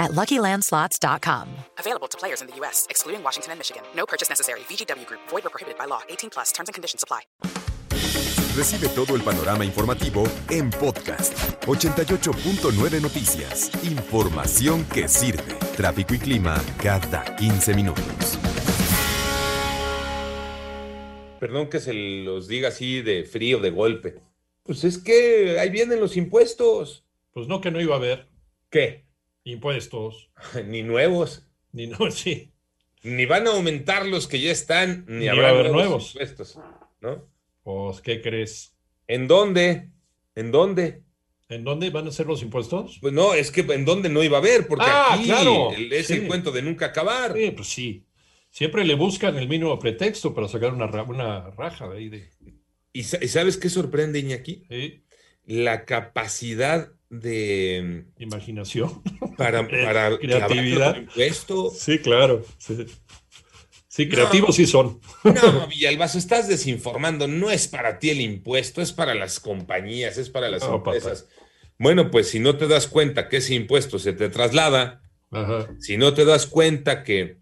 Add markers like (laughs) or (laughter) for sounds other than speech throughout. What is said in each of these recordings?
at LuckyLandSlots.com. Available to players in the U.S., excluding Washington and Michigan. No purchase necessary. VGW Group. Void or prohibited by law. 18 plus. Terms and conditions apply. Recibe todo el panorama informativo en podcast 88.9 Noticias. Información que sirve. Tráfico y clima cada 15 minutos. Perdón que se los diga así de frío, de golpe. Pues es que ahí vienen los impuestos. Pues no, que no iba a haber ¿Qué? Impuestos, (laughs) Ni nuevos. ni no, (laughs) sí. Ni van a aumentar los que ya están, ni, Ni habrá va a haber nuevos, nuevos. impuestos. ¿No? Pues, ¿qué crees? ¿En dónde? ¿En dónde? ¿En dónde van a ser los impuestos? Pues no, es que en dónde no iba a haber, porque Ah, aquí claro, es sí. el cuento de nunca acabar. Sí, pues sí. Siempre le buscan el mínimo pretexto para sacar una, una raja de ahí de. ¿Y, y sabes qué sorprende, Iñaki? ¿sí? La capacidad de Imaginación. (laughs) para, para creatividad. impuesto. Sí, claro. Sí, Sí, creativos sí son. No, (laughs) Villalbazo, estás desinformando. No es para ti el impuesto, es para las compañías, es para las No, empresas. Bueno, pues si no te das cuenta que ese impuesto se te traslada, Ajá. si no te das cuenta que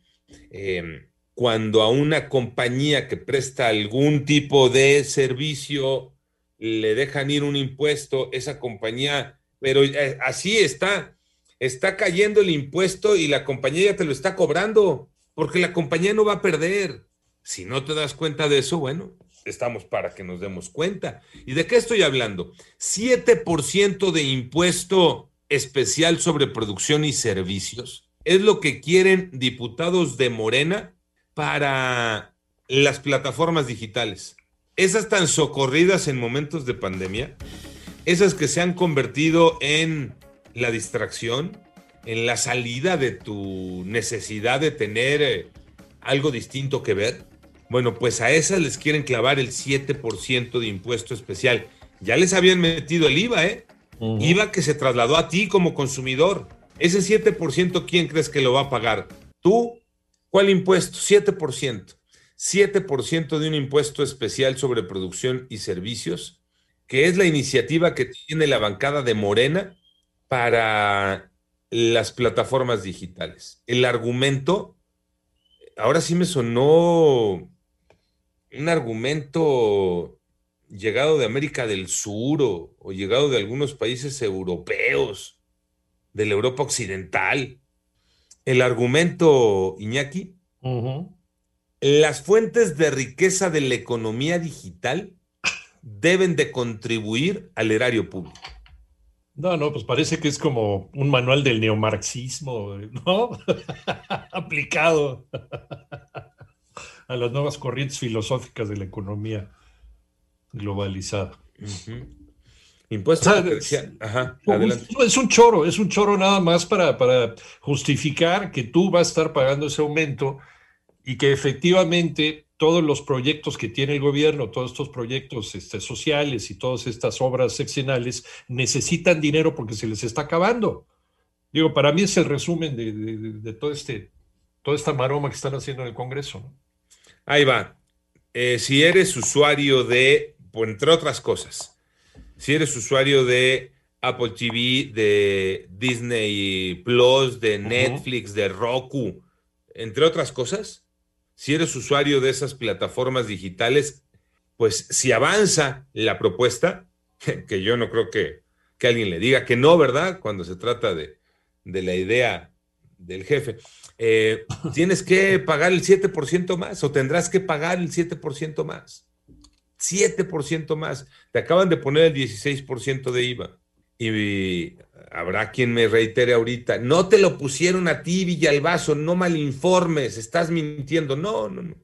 eh, cuando a una compañía que presta algún tipo de servicio le dejan ir un impuesto, esa compañía, pero eh, así está, está cayendo el impuesto y la compañía ya te lo está cobrando, porque la compañía no va a perder. Si no te das cuenta de eso, bueno, estamos para que nos demos cuenta. ¿Y de qué estoy hablando? 7% de impuesto especial sobre producción y servicios es lo que quieren diputados de Morena para las plataformas digitales. Esas tan socorridas en momentos de pandemia, esas que se han convertido en la distracción, en la salida de tu necesidad de tener eh, algo distinto que ver. Bueno, pues a esas les quieren clavar el 7% de impuesto especial. Ya les habían metido el IVA, ¿eh? IVA que se trasladó a ti como consumidor. Ese 7%, ¿quién crees que lo va a pagar? ¿Tú? ¿Cuál impuesto? 7%. 7% de un impuesto especial sobre producción y servicios, que es la iniciativa que tiene la bancada de Morena para las plataformas digitales. El argumento, ahora sí me sonó un argumento llegado de América del Sur o, o llegado de algunos países europeos, de la Europa Occidental. El argumento, Iñaki, las fuentes de riqueza de la economía digital deben de contribuir al erario público. No, no, pues parece que es como un manual del neomarxismo, ¿no? (laughs) Aplicado a las nuevas corrientes filosóficas de la economía globalizada. Impuesto O sea, diferencial. Ajá, adelante. Es un choro, es un choro nada más para, para justificar que tú vas a estar pagando ese aumento y que efectivamente todos los proyectos que tiene el gobierno, todos estos proyectos este, sociales y todas estas obras seccionales necesitan dinero porque se les está acabando. Digo, para mí es el resumen de, de- de- de todo este, toda esta maroma que están haciendo en el Congreso. ¿no? Ahí va. Eh, si eres usuario de, pues, entre otras cosas, si eres usuario de Apple TV, de Disney Plus, de Netflix, de Roku, entre otras cosas, si eres usuario de esas plataformas digitales, pues si avanza la propuesta, (laughs) que yo no creo que, que alguien le diga que no, ¿verdad? Cuando se trata de, de la idea del jefe, eh, (laughs) tienes que pagar el 7% más o tendrás que pagar el 7% más. 7% más. Te acaban de poner el 16% de IVA. Y habrá quien me reitere ahorita, no te lo pusieron a ti, Villalbazo, no malinformes, estás mintiendo. No, no, no.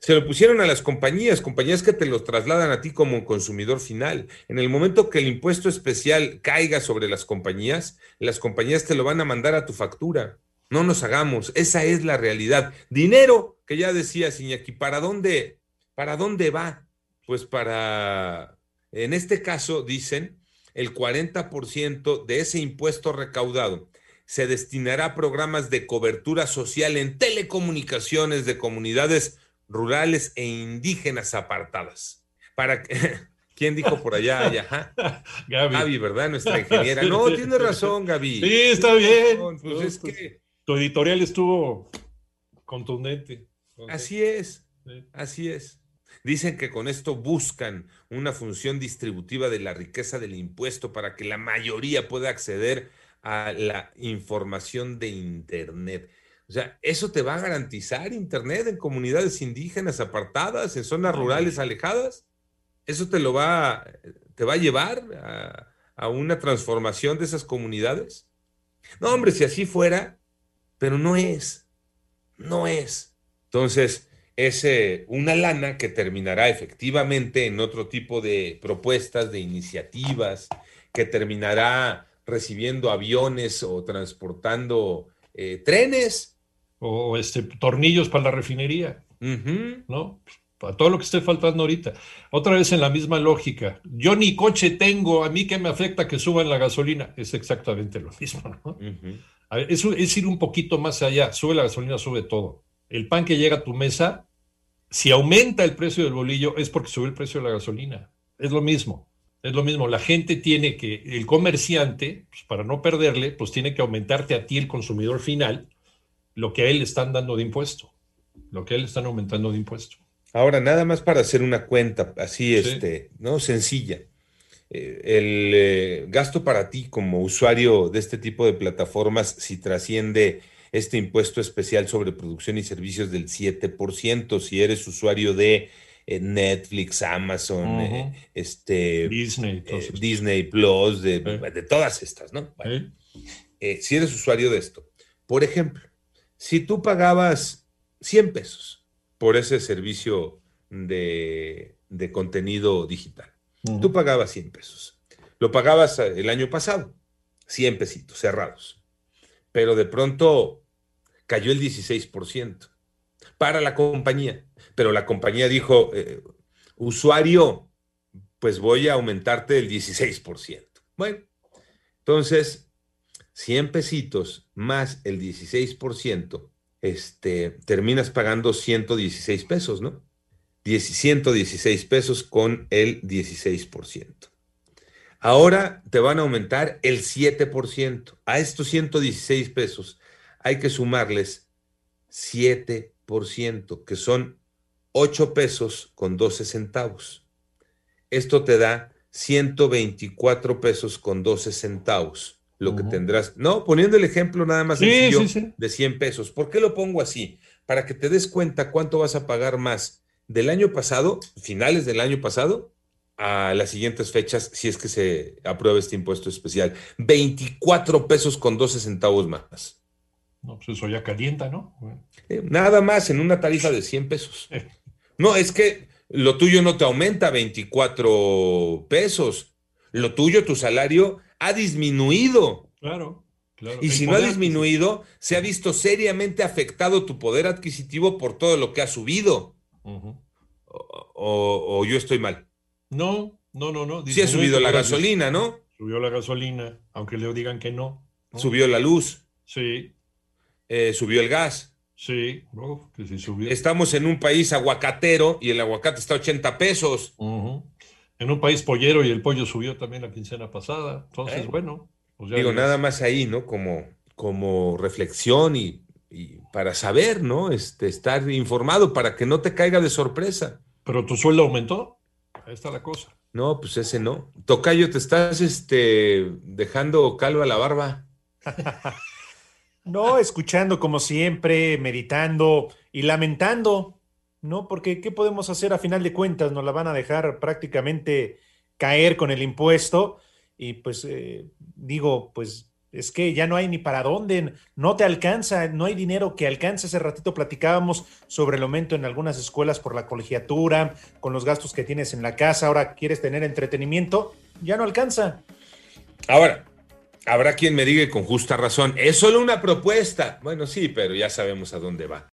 Se lo pusieron a las compañías, compañías que te los trasladan a ti como consumidor final. En el momento que el impuesto especial caiga sobre las compañías, las compañías te lo van a mandar a tu factura. No nos hagamos, esa es la realidad. Dinero, que ya decía Iñaki, ¿para dónde, para dónde va? pues para, en este caso, dicen, el 40% de ese impuesto recaudado se destinará a programas de cobertura social en telecomunicaciones de comunidades rurales e indígenas apartadas. Para (laughs) ¿Quién dijo por allá? (laughs) allá? Gaby. Gaby. ¿verdad? Nuestra (laughs) ingeniera. No, tiene razón, Gaby. Sí, está bien. Pues es pues, que... Tu editorial estuvo contundente. Así es. Así es. Dicen que con esto buscan una función distributiva de la riqueza del impuesto para que la mayoría pueda acceder a la información de Internet. O sea, ¿eso te va a garantizar Internet en comunidades indígenas apartadas, en zonas rurales alejadas? ¿Eso te lo va, te va a llevar a, a una transformación de esas comunidades? No, hombre, si así fuera, pero no es, no es. Entonces, es eh, una lana que terminará efectivamente en otro tipo de propuestas, de iniciativas, que terminará recibiendo aviones o transportando eh, trenes. O este, tornillos para la refinería, ¿no? Para todo lo que esté faltando ahorita. Otra vez en la misma lógica. Yo ni coche tengo, a mí que me afecta que suban la gasolina. Es exactamente lo mismo, ¿no? es ir un poquito más allá. Sube la gasolina, sube todo. El pan que llega a tu mesa si aumenta el precio del bolillo es porque sube el precio de la gasolina. Es lo mismo. Es lo mismo. La gente tiene que, el comerciante, pues, para no perderle, pues tiene que aumentarte a ti, el consumidor final, lo que a él le están dando de impuesto. Lo que a él le están aumentando de impuesto. Ahora, nada más para hacer una cuenta así, este, ¿no? Sencilla. Eh, el eh, gasto para ti como usuario de este tipo de plataformas, si trasciende este impuesto especial sobre producción y servicios del 7%. Si eres usuario de eh, Netflix, Amazon, eh, este, Disney, eh, Disney Plus, de, todas estas, ¿no? si eres usuario de esto, por ejemplo, si tú pagabas 100 pesos por ese servicio de, contenido digital, tú pagabas 100 pesos. Lo pagabas el año pasado, 100 pesitos cerrados. Pero de pronto cayó el 16% para la compañía. Pero la compañía dijo, eh, usuario, pues voy a aumentarte el 16%. Bueno, entonces, 100 pesitos más el 16%, este, terminas pagando 116 pesos, ¿no? 116 pesos con el 16%. Ahora te van a aumentar el 7%. A estos 116 pesos hay que sumarles 7%, que son 8 pesos con 12 centavos. Esto te da 124 pesos con 12 centavos, lo que tendrás. No, poniendo el ejemplo nada más de 100 pesos. ¿Por qué lo pongo así? Para que te des cuenta cuánto vas a pagar más del año pasado, finales del año pasado, a las siguientes fechas, si es que se aprueba este impuesto especial. 24 pesos con 12 centavos más. No, pues eso ya calienta, ¿no? Eh, nada más en una tarifa de 100 pesos. No, es que lo tuyo no te aumenta 24 pesos. Lo tuyo, tu salario, ha disminuido. Claro, claro. Y si no ha disminuido, se ha visto seriamente afectado tu poder adquisitivo por todo lo que ha subido. o, yo estoy mal. No, no, no, no. Sí ha subido la gasolina, ¿no? Subió la gasolina, aunque le digan que no. Subió la luz. Sí. Eh, subió el gas. Sí, que sí subió. Estamos en un país aguacatero y el aguacate está a 80 pesos. En un país pollero y el pollo subió también la quincena pasada. Entonces, eh. bueno. Pues Digo, nada más ahí, ¿no? Como, como reflexión y, para saber, ¿no? Este, estar informado para que no te caiga de sorpresa. ¿Pero tu sueldo aumentó? Ahí está la cosa. No, pues ese no. Tocayo, te estás este, dejando calva la barba. (laughs) No, escuchando como siempre, meditando y lamentando, ¿no? Porque ¿qué podemos hacer a final de cuentas? Nos la van a dejar prácticamente caer con el impuesto y pues eh, digo, pues es que ya no hay ni para dónde, no te alcanza, no hay dinero que alcance. Ese ratito platicábamos sobre el aumento en algunas escuelas por la colegiatura, con los gastos que tienes en la casa, ahora quieres tener entretenimiento, ya no alcanza. Ahora, Habrá quien me diga con justa razón, es solo una propuesta. Bueno, sí, pero ya sabemos a dónde va.